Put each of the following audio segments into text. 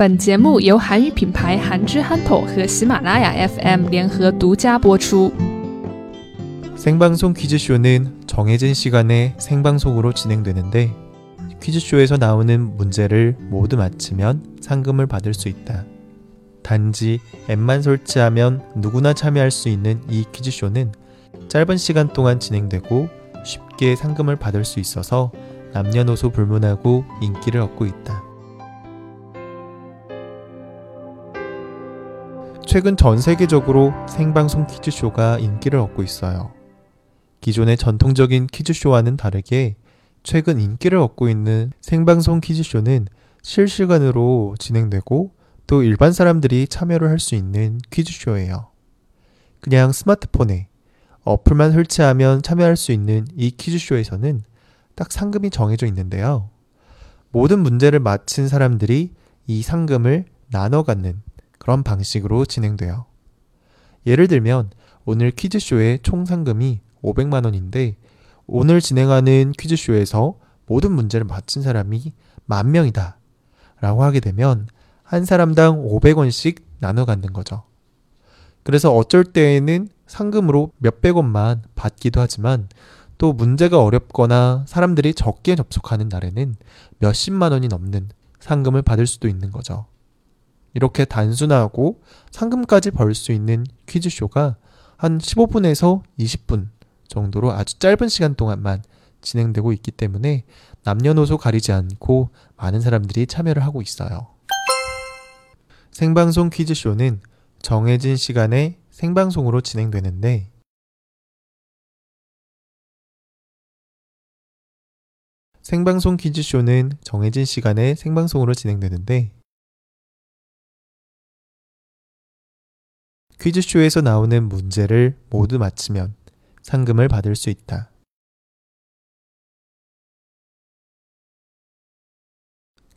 本节目由韩语品牌韩之憨头和喜马拉雅 FM 联合独家播出。 생방송 퀴즈쇼는 정해진 시간에 생방송으로 진행되는데 퀴즈쇼에서 나오는 문제를 모두 맞히면 상금을 받을 수 있다. 단지 앱만 설치하면 누구나 참여할 수 있는 이 퀴즈쇼는 짧은 시간 동안 진행되고 쉽게 상금을 받을 수 있어서 남녀노소 불문하고 인기를 얻고 있다. 최근 전 세계적으로 생방송 퀴즈쇼가 인기를 얻고 있어요. 기존의 전통적인 퀴즈쇼와는 다르게 최근 인기를 얻고 있는 생방송 퀴즈쇼는 실시간으로 진행되고 또 일반 사람들이 참여를 할 수 있는 퀴즈쇼예요. 그냥 스마트폰에 어플만 설치하면 참여할 수 있는 이 퀴즈쇼에서는 딱 상금이 정해져 있는데요. 모든 문제를 맞힌 사람들이 이 상금을 나눠 갖는 그런 방식으로 진행돼요. 예를 들면 오늘 퀴즈쇼의 총 상금이 500만 원인데 오늘 진행하는 퀴즈쇼에서 모든 문제를 맞힌 사람이 만 명이다. 라고 하게 되면 한 사람당 500원씩 나눠 갖는 거죠. 그래서 어쩔 때에는 상금으로 몇백 원만 받기도 하지만 또 문제가 어렵거나 사람들이 적게 접속하는 날에는 몇십만 원이 넘는 상금을 받을 수도 있는 거죠. 이렇게 단순하고 상금까지 벌 수 있는 퀴즈쇼가 한 15분에서 20분 정도로 아주 짧은 시간 동안만 진행되고 있기 때문에 남녀노소 가리지 않고 많은 사람들이 참여를 하고 있어요. 생방송 퀴즈쇼는 정해진 시간에 생방송으로 진행되는데 생방송 퀴즈쇼는 정해진 시간에 생방송으로 진행되는데 퀴즈쇼에서 나오는 문제를 모두 맞히면 상금을 받을 수 있다.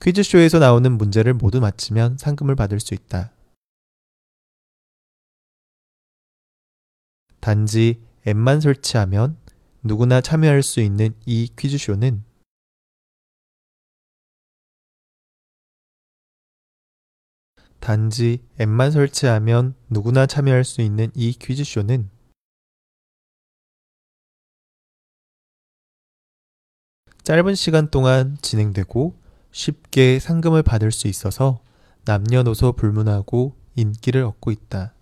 퀴즈쇼에서 나오는 문제를 모두 맞히면 상금을 받을 수 있다. 단지 앱만 설치하면 누구나 참여할 수 있는 이 퀴즈쇼는 단지 앱만 설치하면 누구나 참여할 수 있는 이 퀴즈쇼는 짧은 시간 동안 진행되고 쉽게 상금을 받을 수 있어서 남녀노소 불문하고 인기를 얻고 있다.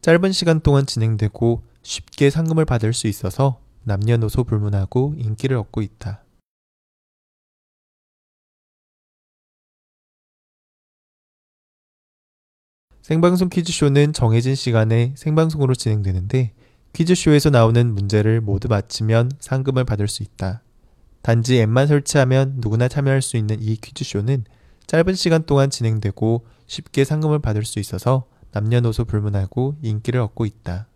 짧은 시간 동안 진행되고 쉽게 상금을 받을 수 있어서 남녀노소 불문하고 인기를 얻고 있다. 생방송 퀴즈쇼는 정해진 시간에 생방송으로 진행되는데 퀴즈쇼에서 나오는 문제를 모두 맞히면 상금을 받을 수 있다. 단지 앱만 설치하면 누구나 참여할 수 있는 이 퀴즈쇼는 짧은 시간 동안 진행되고 쉽게 상금을 받을 수 있어서 남녀노소 불문하고 인기를 얻고 있다.